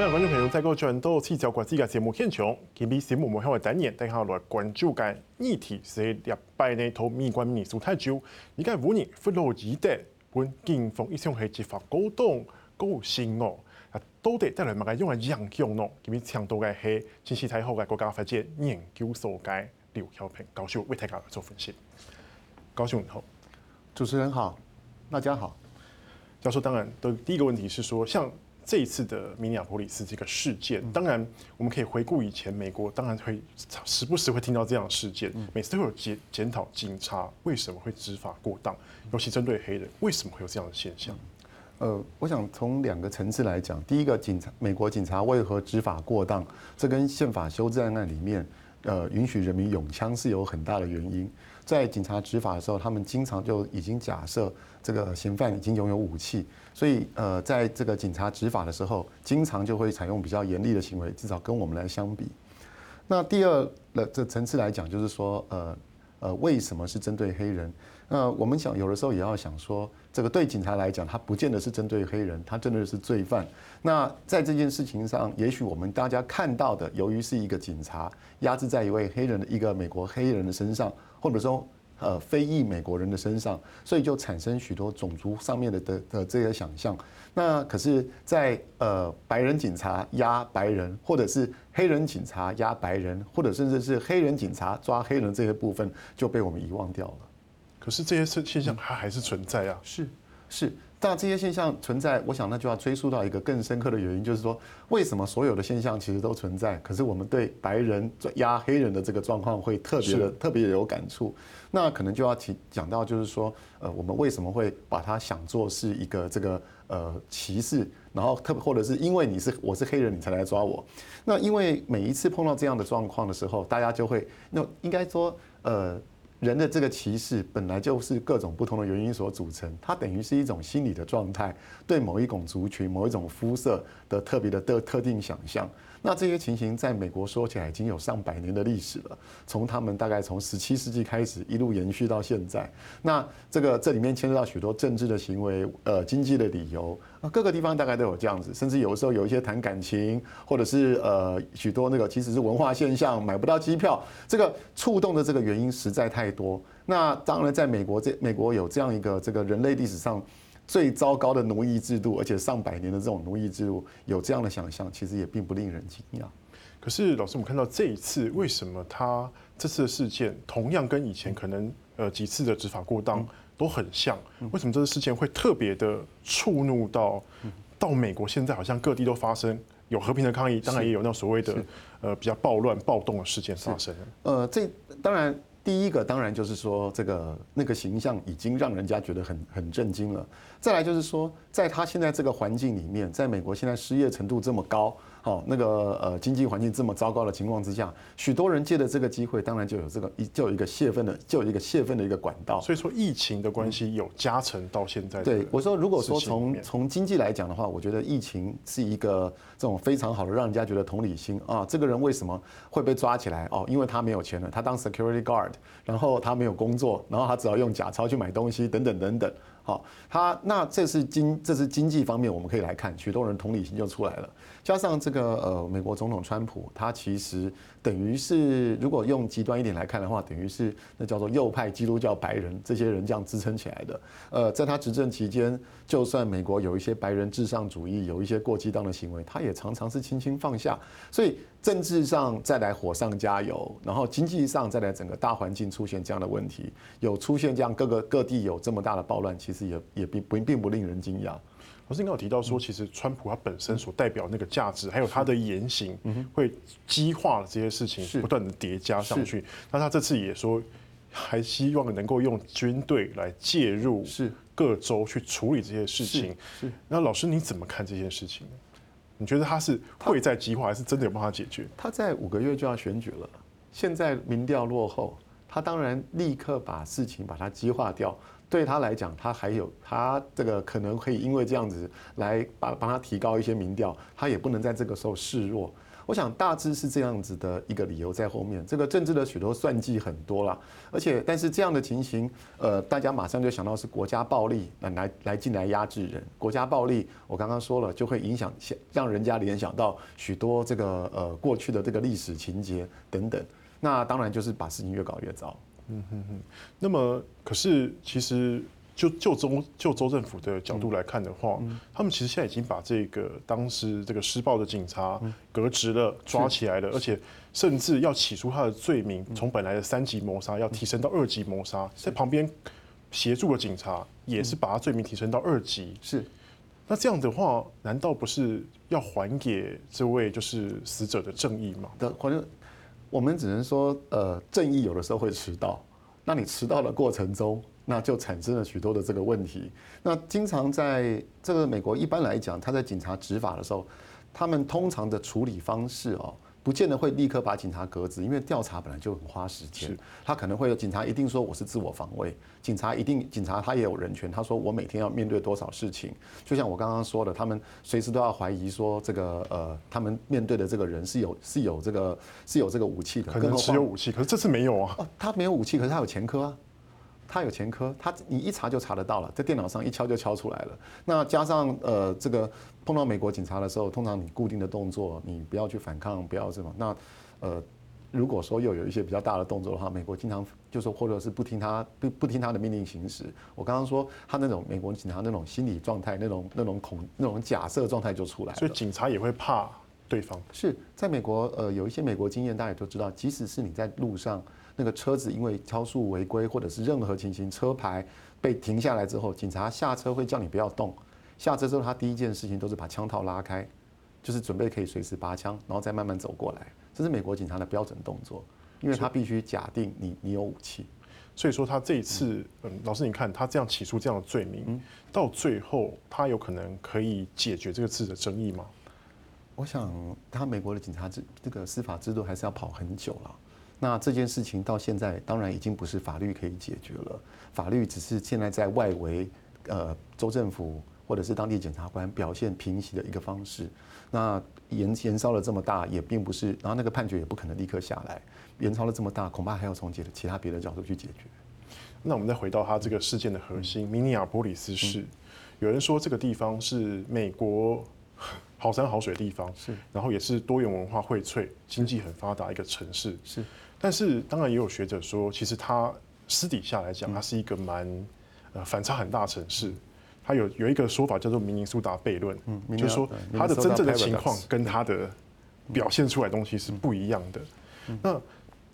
欢迎观众朋友再度转到七条国际嘅节目现场。今日节目我们会带你带下来关注嘅议题是礼拜呢头美国民主太久，而家五年弗洛伊德本警方一向系执法高档高新哦，啊到底带来乜嘅样嘅影响咯？今日请到嘅系经济太好嘅国家发展研究所嘅刘晓平教授为大家做分析。教授你好，主持人好，大家好。教授当然，的第一个问题是说，像。这一次的明尼亚波利斯这个事件，当然我们可以回顾以前美国，当然会时不时会听到这样的事件，每次都会有检检讨警察为什么会执法过当，尤其针对黑人，为什么会有这样的现象？呃，我想从两个层次来讲，第一个警察，美国警察为何执法过当，这跟宪法修正案里面，呃，允许人民拥枪是有很大的原因。在警察执法的时候，他们经常就已经假设这个嫌犯已经拥有武器，所以呃，在这个警察执法的时候，经常就会采用比较严厉的行为，至少跟我们来相比。那第二的这层次来讲，就是说呃呃，为什么是针对黑人？那我们想有的时候也要想说，这个对警察来讲，他不见得是针对黑人，他真的是罪犯。那在这件事情上，也许我们大家看到的，由于是一个警察压制在一位黑人的一个美国黑人的身上。或者说，呃，非裔美国人的身上，所以就产生许多种族上面的的的这些想象。那可是在，在呃白人警察压白人，或者是黑人警察压白人，或者甚至是黑人警察抓黑人这些部分，就被我们遗忘掉了。可是这些现现象它还是存在啊。是是。但这些现象存在，我想那就要追溯到一个更深刻的原因，就是说，为什么所有的现象其实都存在，可是我们对白人压黑人的这个状况会特别的特别有感触。那可能就要提讲到，就是说，呃，我们为什么会把它想做是一个这个呃歧视，然后特别或者是因为你是我是黑人，你才来抓我。那因为每一次碰到这样的状况的时候，大家就会那应该说呃。人的这个歧视本来就是各种不同的原因所组成，它等于是一种心理的状态，对某一种族群、某一种肤色的特别的特特定想象。那这些情形在美国说起来已经有上百年的历史了，从他们大概从十七世纪开始一路延续到现在。那这个这里面牵涉到许多政治的行为，呃，经济的理由，各个地方大概都有这样子，甚至有的时候有一些谈感情，或者是呃许多那个其实是文化现象，买不到机票，这个触动的这个原因实在太多。那当然，在美国这美国有这样一个这个人类历史上。最糟糕的奴役制度，而且上百年的这种奴役制度，有这样的想象，其实也并不令人惊讶。可是老师，我们看到这一次，为什么他这次的事件同样跟以前可能呃几次的执法过当都很像？为什么这个事件会特别的触怒到到美国？现在好像各地都发生有和平的抗议，当然也有那所谓的呃比较暴乱暴动的事件发生。呃，这当然。第一个当然就是说，这个那个形象已经让人家觉得很很震惊了。再来就是说，在他现在这个环境里面，在美国现在失业程度这么高。好，那个呃，经济环境这么糟糕的情况之下，许多人借着这个机会，当然就有这个一就有一个泄愤的，就有一个泄愤的一个管道。所以说，疫情的关系有加成到现在。对，我说，如果说从从经济来讲的话，我觉得疫情是一个这种非常好的让人家觉得同理心啊，这个人为什么会被抓起来？哦，因为他没有钱了，他当 security guard，然后他没有工作，然后他只要用假钞去买东西，等等等等。好，他那这是经这是经济方面，我们可以来看，许多人同理心就出来了。加上这个呃，美国总统川普，他其实等于是如果用极端一点来看的话，等于是那叫做右派基督教白人这些人这样支撑起来的。呃，在他执政期间，就算美国有一些白人至上主义，有一些过激当的行为，他也常常是轻轻放下。所以政治上再来火上加油，然后经济上再来整个大环境出现这样的问题，有出现这样各个各地有这么大的暴乱，其实也也并不并不令人惊讶。老师刚刚有提到说，其实川普他本身所代表那个价值，还有他的言行，会激化了这些事情，不断的叠加上去。那他这次也说，还希望能够用军队来介入各州去处理这些事情。那老师你怎么看这件事情呢？你觉得他是会在激化，还是真的有办法解决？他在五个月就要选举了，现在民调落后，他当然立刻把事情把它激化掉。对他来讲，他还有他这个可能可以因为这样子来把帮他提高一些民调，他也不能在这个时候示弱。我想大致是这样子的一个理由在后面。这个政治的许多算计很多啦，而且但是这样的情形，呃，大家马上就想到是国家暴力来来来进来压制人。国家暴力，我刚刚说了，就会影响让人家联想到许多这个呃过去的这个历史情节等等。那当然就是把事情越搞越糟。嗯哼哼。那么可是其实。就就州就州政府的角度来看的话，他们其实现在已经把这个当时这个施暴的警察革职了，抓起来了，而且甚至要起诉他的罪名，从本来的三级谋杀要提升到二级谋杀，在旁边协助的警察也是把他罪名提升到二级。是，那这样的话，难道不是要还给这位就是死者的正义吗？的，反正我们只能说，呃，正义有的时候会迟到。那你迟到的过程中，那就产生了许多的这个问题。那经常在这个美国，一般来讲，他在警察执法的时候，他们通常的处理方式哦。不见得会立刻把警察革职，因为调查本来就很花时间。他可能会有警察一定说我是自我防卫，警察一定警察他也有人权，他说我每天要面对多少事情，就像我刚刚说的，他们随时都要怀疑说这个呃，他们面对的这个人是有是有这个是有这个武器的，可能持有武器，可是这次没有啊。哦，他没有武器，可是他有前科啊。他有前科，他你一查就查得到了，在电脑上一敲就敲出来了。那加上呃，这个碰到美国警察的时候，通常你固定的动作，你不要去反抗，不要什么。那呃，如果说又有一些比较大的动作的话，美国经常就说或者是不听他不不听他的命令行使。我刚刚说他那种美国警察那种心理状态，那种那种恐那种假设状态就出来了。所以警察也会怕对方。是在美国呃，有一些美国经验，大家也都知道，即使是你在路上。那个车子因为超速违规，或者是任何情形，车牌被停下来之后，警察下车会叫你不要动。下车之后，他第一件事情都是把枪套拉开，就是准备可以随时拔枪，然后再慢慢走过来。这是美国警察的标准动作，因为他必须假定你你有武器。所以说他这一次，嗯，老师你看他这样起诉这样的罪名，到最后他有可能可以解决这个字的争议吗？我想他美国的警察制这个司法制度还是要跑很久了。那这件事情到现在当然已经不是法律可以解决了，法律只是现在在外围，呃，州政府或者是当地检察官表现平息的一个方式。那延延烧了这么大，也并不是，然后那个判决也不可能立刻下来，延烧了这么大，恐怕还要从解其他别的角度去解决。那我们再回到他这个事件的核心，明尼亚波里斯市，有人说这个地方是美国好山好水的地方，是，然后也是多元文化荟萃、经济很发达一个城市，是。但是当然也有学者说，其实它私底下来讲，它是一个蛮呃反差很大的城市。它有有一个说法叫做明尼苏达悖论，就是说它的真正的情况跟它的表现出来的东西是不一样的。那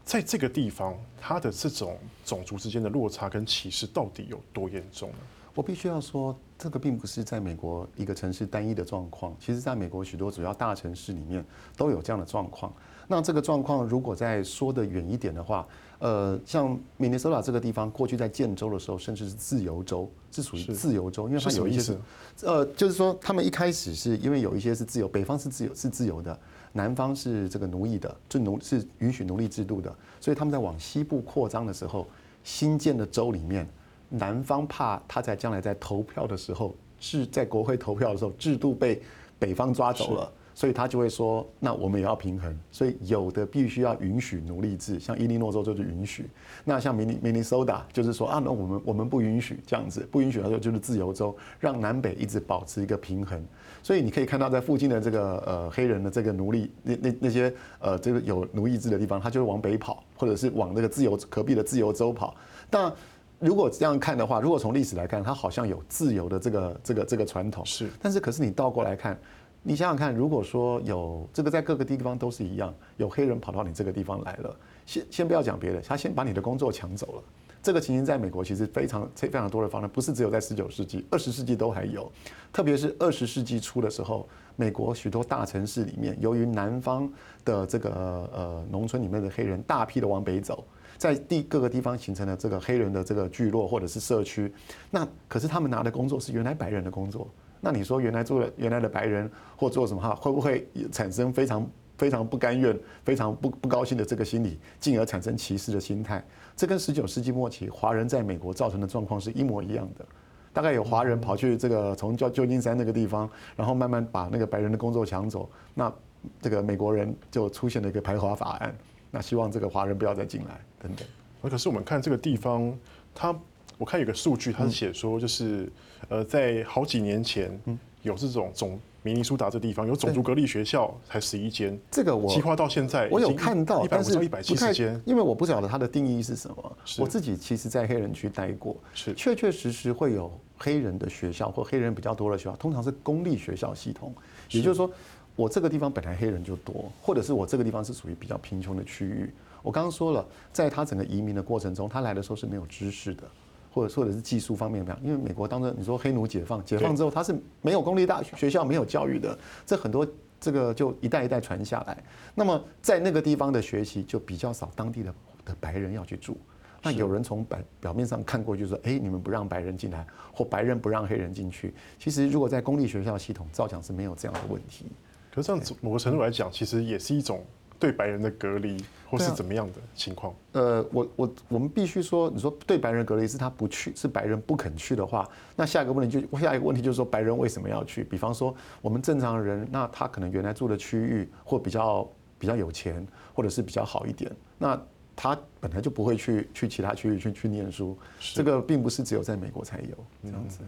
在这个地方，它的这种种族之间的落差跟歧视到底有多严重呢？我必须要说，这个并不是在美国一个城市单一的状况，其实在美国许多主要大城市里面都有这样的状况。那这个状况，如果再说得远一点的话，呃，像明尼苏达这个地方，过去在建州的时候，甚至是自由州，是属于自由州，因为它有一些是，呃，就是说他们一开始是因为有一些是自由，北方是自由是自由的，南方是这个奴役的，就奴是允许奴隶制度的，所以他们在往西部扩张的时候，新建的州里面，南方怕他在将来在投票的时候制在国会投票的时候制度被北方抓走了。所以他就会说，那我们也要平衡，所以有的必须要允许奴隶制，像伊利诺州就是允许，那像明尼明尼苏达就是说啊，那我们我们不允许这样子，不允许的时候就是自由州，让南北一直保持一个平衡。所以你可以看到，在附近的这个呃黑人的这个奴隶那那那些呃这个有奴役制的地方，他就会往北跑，或者是往那个自由隔壁的自由州跑。但如果这样看的话，如果从历史来看，它好像有自由的这个这个这个传统，是，但是可是你倒过来看。你想想看，如果说有这个在各个地方都是一样，有黑人跑到你这个地方来了，先先不要讲别的，他先把你的工作抢走了。这个情形在美国其实非常非常多的方面，不是只有在十九世纪，二十世纪都还有。特别是二十世纪初的时候，美国许多大城市里面，由于南方的这个呃农村里面的黑人大批的往北走，在地各个地方形成了这个黑人的这个聚落或者是社区。那可是他们拿的工作是原来白人的工作。那你说原来做了原来的白人或做什么哈，会不会产生非常非常不甘愿、非常不不高兴的这个心理，进而产生歧视的心态？这跟十九世纪末期华人在美国造成的状况是一模一样的。大概有华人跑去这个从叫旧金山那个地方，然后慢慢把那个白人的工作抢走。那这个美国人就出现了一个排华法案，那希望这个华人不要再进来等等。可是我们看这个地方，它我看有个数据，他是写说就是呃，在好几年前有这种种。明尼苏达这地方有种族隔离学校，才十一间。这个我计划到现在，我有看到，但是一百七十间。因为我不晓得它的定义是什么。我自己其实，在黑人区待过，是确确实实会有黑人的学校或黑人比较多的学校，通常是公立学校系统。也就是说，我这个地方本来黑人就多，或者是我这个地方是属于比较贫穷的区域。我刚刚说了，在他整个移民的过程中，他来的时候是没有知识的。或者或者是技术方面怎么样？因为美国当时你说黑奴解放，解放之后他是没有公立大学学校，没有教育的，这很多这个就一代一代传下来。那么在那个地方的学习就比较少，当地的的白人要去住。那有人从表表面上看过去说，哎，你们不让白人进来，或白人不让黑人进去。其实如果在公立学校系统，照讲是没有这样的问题。可是这样某个程度来讲，其实也是一种。对白人的隔离，或是怎么样的情况？呃，我我我们必须说，你说对白人隔离是他不去，是白人不肯去的话，那下一个问题就下一个问题就是说，白人为什么要去？比方说，我们正常人，那他可能原来住的区域或比较比较有钱，或者是比较好一点，那他本来就不会去去其他区域去去念书。这个并不是只有在美国才有这样子。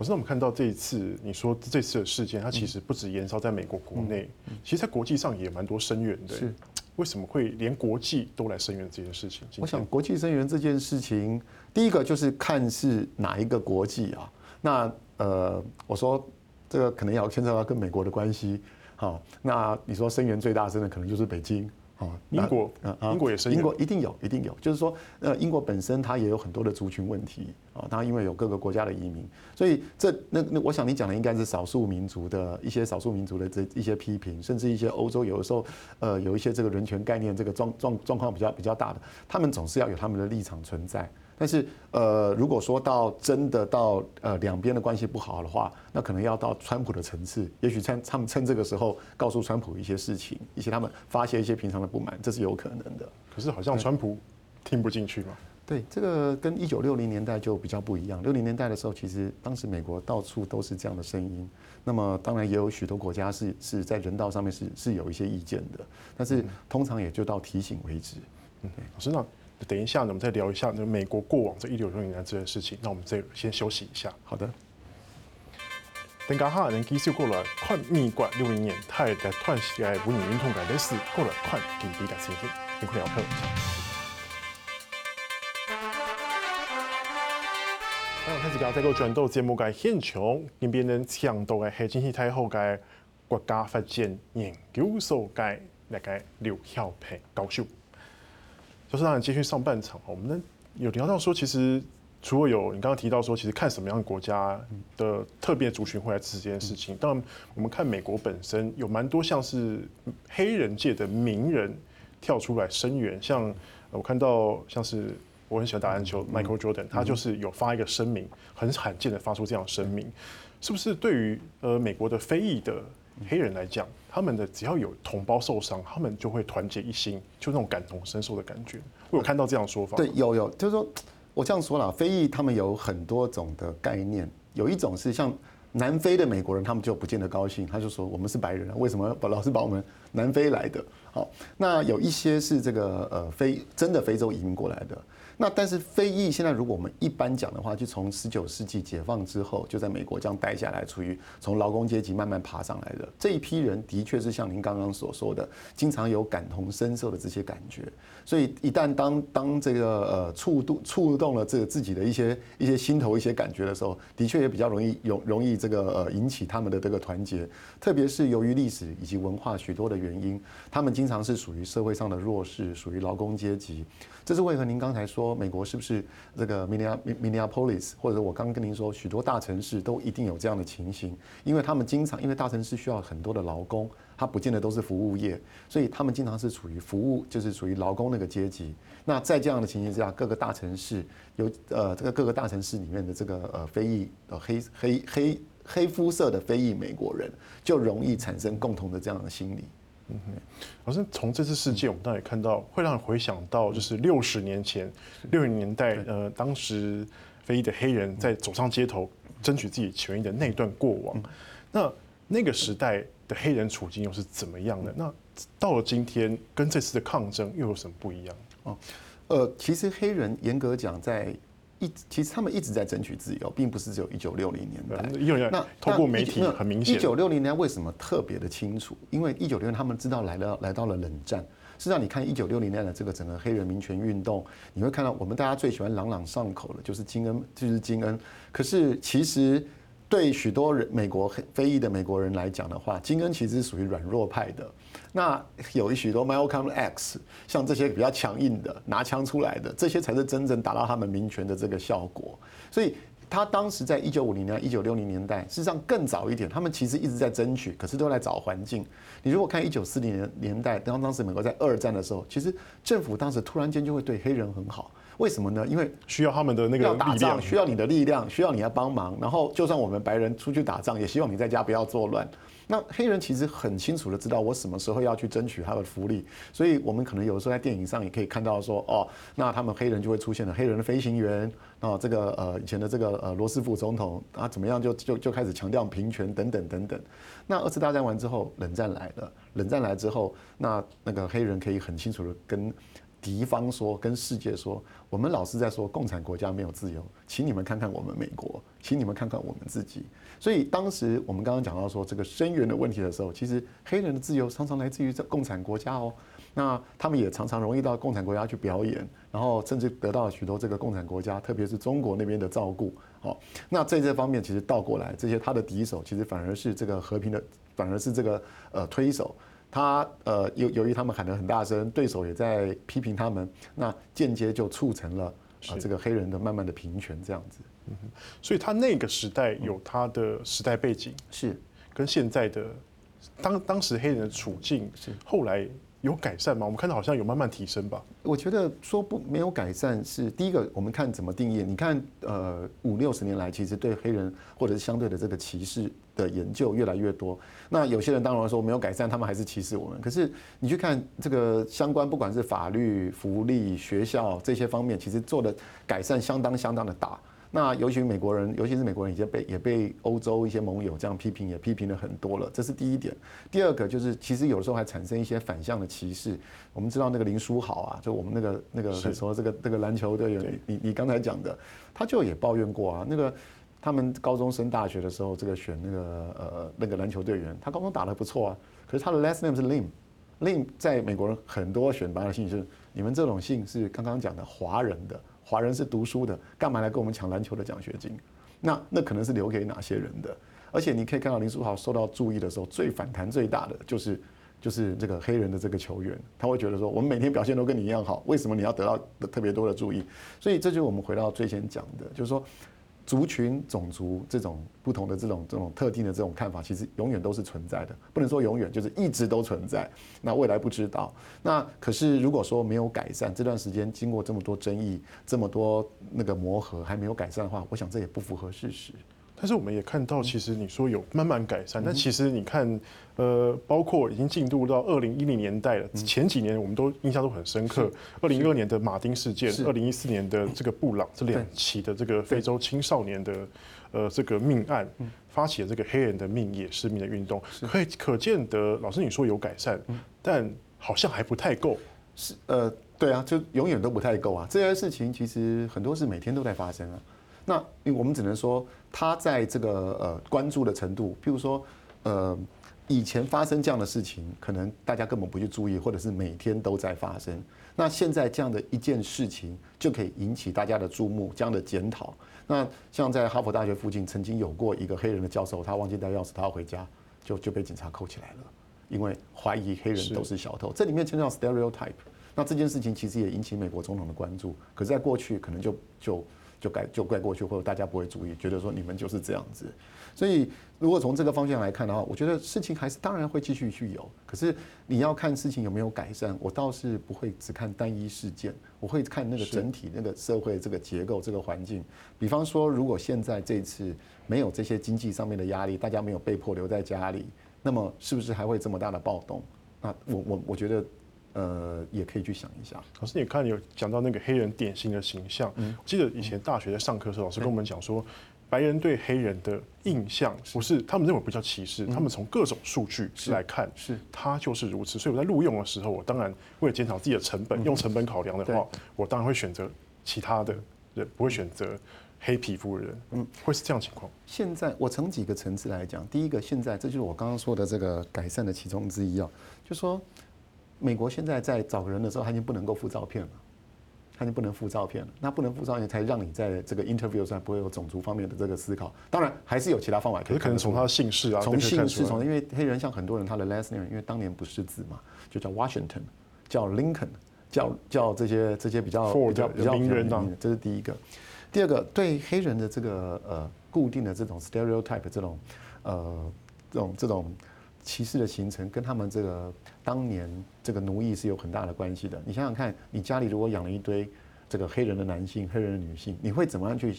可是我们看到这一次，你说这次的事件，它其实不止延烧在美国国内，其实在国际上也蛮多声援的。是，为什么会连国际都来声援这件事情？我想国际声援这件事情，第一个就是看是哪一个国际啊。那呃，我说这个可能要牵扯到跟美国的关系。好，那你说声援最大声的可能就是北京。哦，英国啊，英国也是，英国一定有，一定有。就是说，呃，英国本身它也有很多的族群问题啊，它因为有各个国家的移民，所以这那那，我想你讲的应该是少数民族的一些少数民族的这一些批评，甚至一些欧洲有的时候，呃，有一些这个人权概念这个状状状况比较比较大的，他们总是要有他们的立场存在。但是，呃，如果说到真的到呃两边的关系不好的话，那可能要到川普的层次，也许趁他们趁这个时候告诉川普一些事情，一些他们发泄一些平常的不满，这是有可能的。可是好像川普听不进去嘛？对，这个跟一九六零年代就比较不一样。六零年代的时候，其实当时美国到处都是这样的声音。那么当然也有许多国家是是在人道上面是是有一些意见的，但是通常也就到提醒为止。嗯，老师那。等一下呢，我们再聊一下那美国过往这一九六零年来这件事情。那我们再先休息一下。好的。等下哈能继续过来看美国六零年代的团体的文艺运动的历史，过来看近代的情形，辛苦了。好，开始讲这个转到节目嘅现场，呢边能抢到嘅系经济太好嘅国家发展研究所嘅那个刘晓平教授。就是让你继续上半场，我们呢有聊到说，其实除了有你刚刚提到说，其实看什么样的国家的特别族群会来支持这件事情。当然，我们看美国本身有蛮多像是黑人界的名人跳出来声援，像我看到像是我很喜欢打篮球 Michael Jordan，他就是有发一个声明，很罕见的发出这样声明，是不是对于呃美国的非裔的黑人来讲？他们的只要有同胞受伤，他们就会团结一心，就那种感同身受的感觉。我有看到这样说法。对，有有，就是说我这样说了，非裔他们有很多种的概念，有一种是像南非的美国人，他们就不见得高兴，他就说我们是白人，为什么老是把我们南非来的？好，那有一些是这个呃非真的非洲移民过来的。那但是非裔现在，如果我们一般讲的话，就从十九世纪解放之后，就在美国这样待下来，处于从劳工阶级慢慢爬上来的这一批人，的确是像您刚刚所说的，经常有感同身受的这些感觉。所以一旦当当这个呃触动触动了这个自己的一些一些心头一些感觉的时候，的确也比较容易容容易这个呃引起他们的这个团结。特别是由于历史以及文化许多的原因，他们经常是属于社会上的弱势，属于劳工阶级。这是为何？您刚才说美国是不是这个 Minneapolis，或者我刚刚跟您说，许多大城市都一定有这样的情形，因为他们经常因为大城市需要很多的劳工，他不见得都是服务业，所以他们经常是处于服务，就是属于劳工那个阶级。那在这样的情形之下，各个大城市有呃这个各个大城市里面的这个呃非裔呃黑黑黑黑肤色的非裔美国人，就容易产生共同的这样的心理。嗯哼，好像从这次事件，我们当然也看到，会让人回想到，就是六十年前，六零年代，呃，当时非裔的黑人在走上街头争取自己权益的那段过往。那那个时代，的黑人处境又是怎么样的？那到了今天，跟这次的抗争又有什么不一样？哦，呃，其实黑人严格讲，在一其实他们一直在争取自由，并不是只有一九六零年代。那透过媒体很明显，一九六零年代为什么特别的清楚？因为一九六零他们知道来了来到了冷战。实际上，你看一九六零年的这个整个黑人民权运动，你会看到我们大家最喜欢朗朗上口的就是金恩，就是金恩。可是其实对许多人美国非裔的美国人来讲的话，金恩其实是属于软弱派的。那有许多 Malcolm X，像这些比较强硬的拿枪出来的，这些才是真正达到他们民权的这个效果。所以。他当时在一九五零年、一九六零年代，事实上更早一点，他们其实一直在争取，可是都在找环境。你如果看一九四零年年代，当当时美国在二战的时候，其实政府当时突然间就会对黑人很好，为什么呢？因为需要他们的那个要打仗，需要你的力量，需要你来帮忙。然后就算我们白人出去打仗，也希望你在家不要作乱。那黑人其实很清楚的知道我什么时候要去争取他的福利，所以我们可能有的时候在电影上也可以看到说，哦，那他们黑人就会出现了黑人的飞行员啊，这个呃以前的这个呃罗斯福总统啊怎么样就就就开始强调平权等等等等。那二次大战完之后，冷战来了，冷战来之后，那那个黑人可以很清楚的跟敌方说，跟世界说，我们老是在说共产国家没有自由，请你们看看我们美国，请你们看看我们自己。所以当时我们刚刚讲到说这个声援的问题的时候，其实黑人的自由常常来自于这共产国家哦。那他们也常常容易到共产国家去表演，然后甚至得到许多这个共产国家，特别是中国那边的照顾。好，那在这方面其实倒过来，这些他的敌手其实反而是这个和平的，反而是这个呃推手。他呃由由于他们喊得很大声，对手也在批评他们，那间接就促成了啊这个黑人的慢慢的平权这样子。嗯哼，所以他那个时代有他的时代背景，是。跟现在的当当时黑人的处境是。后来有改善吗？我们看到好像有慢慢提升吧。我觉得说不没有改善是第一个，我们看怎么定义。你看，呃，五六十年来，其实对黑人或者是相对的这个歧视的研究越来越多。那有些人当然说没有改善，他们还是歧视我们。可是你去看这个相关，不管是法律、福利、学校这些方面，其实做的改善相当相当的大。那尤其美国人，尤其是美国人，已经被也被欧洲一些盟友这样批评，也批评了很多了。这是第一点。第二个就是，其实有的时候还产生一些反向的歧视。我们知道那个林书豪啊，就我们那个那个很熟这个这个篮球队员，你你刚才讲的，他就也抱怨过啊。那个他们高中升大学的时候，这个选那个呃那个篮球队员，他高中打得不错啊，可是他的 last name 是 Lim，Lim 在美国人很多选拔的姓是，你们这种姓是刚刚讲的华人的。华人是读书的，干嘛来跟我们抢篮球的奖学金？那那可能是留给哪些人的？而且你可以看到林书豪受到注意的时候，最反弹最大的就是就是这个黑人的这个球员，他会觉得说，我们每天表现都跟你一样好，为什么你要得到特别多的注意？所以这就是我们回到最先讲的，就是说。族群、种族这种不同的这种这种特定的这种看法，其实永远都是存在的，不能说永远，就是一直都存在。那未来不知道。那可是如果说没有改善，这段时间经过这么多争议、这么多那个磨合还没有改善的话，我想这也不符合事实。但是我们也看到，其实你说有慢慢改善，但其实你看，呃，包括已经进入到二零一零年代了。前几年我们都印象都很深刻，二零一二年的马丁事件，二零一四年的这个布朗这两起的这个非洲青少年的呃这个命案，发起了这个黑人的命也是命的运动，可以可见得，老师你说有改善，但好像还不太够。是呃，对啊，就永远都不太够啊。这些事情其实很多是每天都在发生啊。那因为我们只能说，他在这个呃关注的程度，譬如说，呃，以前发生这样的事情，可能大家根本不去注意，或者是每天都在发生。那现在这样的一件事情，就可以引起大家的注目，这样的检讨。那像在哈佛大学附近，曾经有过一个黑人的教授，他忘记带钥匙，他要回家，就就被警察扣起来了，因为怀疑黑人都是小偷。这里面牵涉到 stereotype。那这件事情其实也引起美国总统的关注，可是在过去可能就就。就改就怪过去，或者大家不会注意，觉得说你们就是这样子。所以，如果从这个方向来看的话，我觉得事情还是当然会继续去有。可是你要看事情有没有改善，我倒是不会只看单一事件，我会看那个整体那个社会这个结构这个环境。比方说，如果现在这次没有这些经济上面的压力，大家没有被迫留在家里，那么是不是还会这么大的暴动？那我我我觉得。呃，也可以去想一下。老师，你看有讲到那个黑人典型的形象。嗯，我记得以前大学在上课的时候，老师跟我们讲说，白人对黑人的印象不是他们认为不叫歧视，他们从各种数据来看，是它就是如此。所以我在录用的时候，我当然为了减少自己的成本，用成本考量的话，我当然会选择其他的人，不会选择黑皮肤的人。嗯，会是这样情况。现在我从几个层次来讲，第一个，现在这就是我刚刚说的这个改善的其中之一啊，就说美国现在在找人的时候，他已经不能够附照片了。他就不能附照片了，那不能附照片才让你在这个 interview 上不会有种族方面的这个思考。当然还是有其他方法可以。可能从他的姓氏啊，从姓氏从，因为黑人像很多人他的 last name，因为当年不识字嘛，就叫 Washington，叫 Lincoln，叫叫这些这些比较比较比较名人啊，这是第一个。第二个对黑人的这个呃固定的这种 stereotype 这种呃这种这种歧视的形成，跟他们这个。当年这个奴役是有很大的关系的。你想想看，你家里如果养了一堆这个黑人的男性、黑人的女性，你会怎么样去？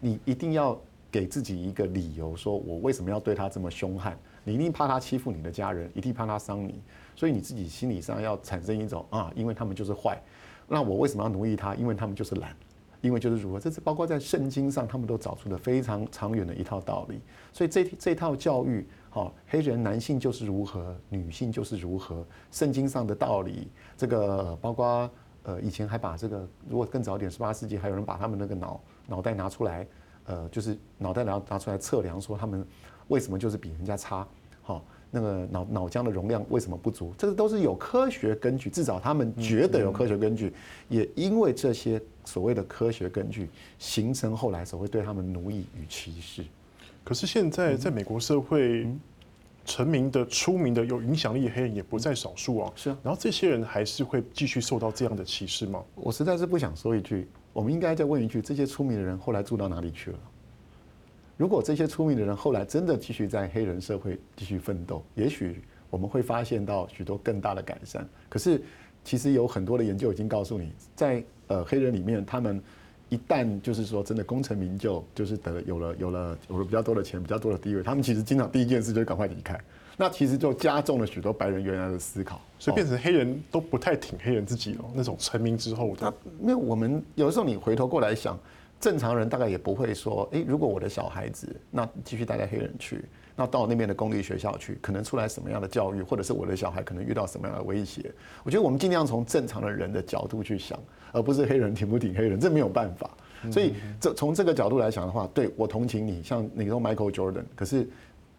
你一定要给自己一个理由，说我为什么要对他这么凶悍？你一定怕他欺负你的家人，一定怕他伤你，所以你自己心理上要产生一种啊，因为他们就是坏，那我为什么要奴役他？因为他们就是懒，因为就是如何？这是包括在圣经上，他们都找出了非常长远的一套道理。所以这这套教育。好，黑人男性就是如何，女性就是如何。圣经上的道理，这个包括呃，以前还把这个，如果更早点，十八世纪还有人把他们那个脑脑袋拿出来，呃，就是脑袋拿拿出来测量，说他们为什么就是比人家差。好，那个脑脑浆的容量为什么不足？这个都是有科学根据，至少他们觉得有科学根据。也因为这些所谓的科学根据，形成后来所谓对他们奴役与歧视。可是现在在美国社会，成名的、出名的、有影响力的黑人也不在少数啊。是啊，然后这些人还是会继续受到这样的歧视吗？我实在是不想说一句，我们应该再问一句：这些出名的人后来住到哪里去了？如果这些出名的人后来真的继续在黑人社会继续奋斗，也许我们会发现到许多更大的改善。可是，其实有很多的研究已经告诉你，在呃黑人里面，他们。一旦就是说真的功成名就，就是得有了有了有了比较多的钱，比较多的地位，他们其实经常第一件事就是赶快离开。那其实就加重了许多白人原来的思考，所以变成黑人都不太挺黑人自己了。那种成名之后那，因为我们有的时候你回头过来想，正常人大概也不会说，诶，如果我的小孩子那继续待在黑人区。那到那边的公立学校去，可能出来什么样的教育，或者是我的小孩可能遇到什么样的威胁？我觉得我们尽量从正常的人的角度去想，而不是黑人挺不挺黑人，这没有办法。所以这从这个角度来讲的话，对，我同情你，像你说 Michael Jordan，可是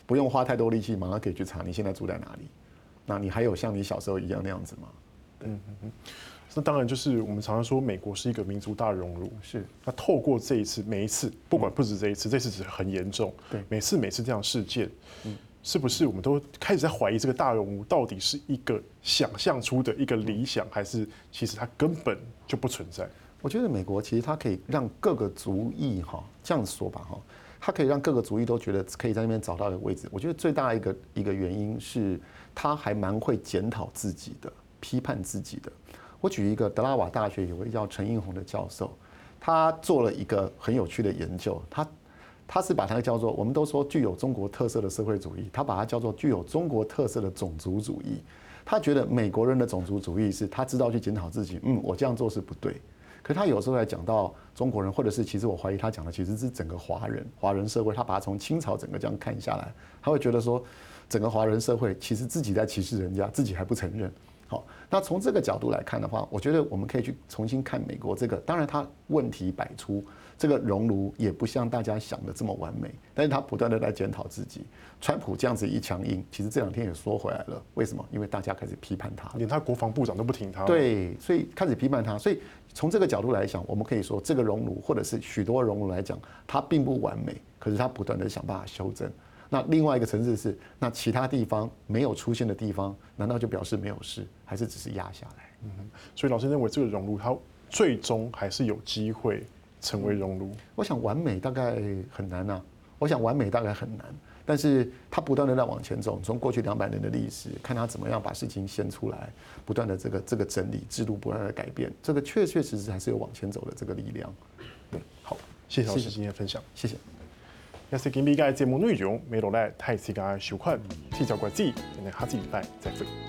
不用花太多力气，马上可以去查你现在住在哪里。那你还有像你小时候一样那样子吗？嗯嗯嗯。那当然就是我们常常说，美国是一个民族大熔炉。是。那透过这一次，每一次，不管不止这一次，这次只是很严重。对。每次每次这样事件，嗯，是不是我们都开始在怀疑这个大熔炉到底是一个想象出的一个理想，还是其实它根本就不存在？我觉得美国其实它可以让各个族裔哈，这样说吧哈，它可以让各个族裔都觉得可以在那边找到一个位置。我觉得最大一个一个原因是，他还蛮会检讨自己的，批判自己的。我举一个德拉瓦大学有位叫陈映红的教授，他做了一个很有趣的研究，他他是把它叫做，我们都说具有中国特色的社会主义，他把它叫做具有中国特色的种族主义。他觉得美国人的种族主义是他知道去检讨自己，嗯，我这样做是不对。可他有时候来讲到中国人，或者是其实我怀疑他讲的其实是整个华人华人社会，他把它从清朝整个这样看下来，他会觉得说整个华人社会其实自己在歧视人家，自己还不承认。好，那从这个角度来看的话，我觉得我们可以去重新看美国这个。当然，它问题百出，这个熔炉也不像大家想的这么完美。但是它不断的在检讨自己。川普这样子一强硬，其实这两天也说回来了。为什么？因为大家开始批判他，连他国防部长都不挺他。对，所以开始批判他。所以从这个角度来讲，我们可以说，这个熔炉或者是许多熔炉来讲，它并不完美，可是它不断的想办法修正。那另外一个层次是，那其他地方没有出现的地方，难道就表示没有事，还是只是压下来？嗯，所以老师认为这个熔炉它最终还是有机会成为熔炉。我想完美大概很难呐，我想完美大概很难，但是它不断的在往前走，从过去两百年的历史，看它怎么样把事情掀出来，不断的这个这个整理制度，不断的改变，这个确确实实还是有往前走的这个力量。对，好，谢谢老师今天的分享，谢谢。也是今天的节目内容，没落来太时间收看，提早关注，我们下次礼拜再会。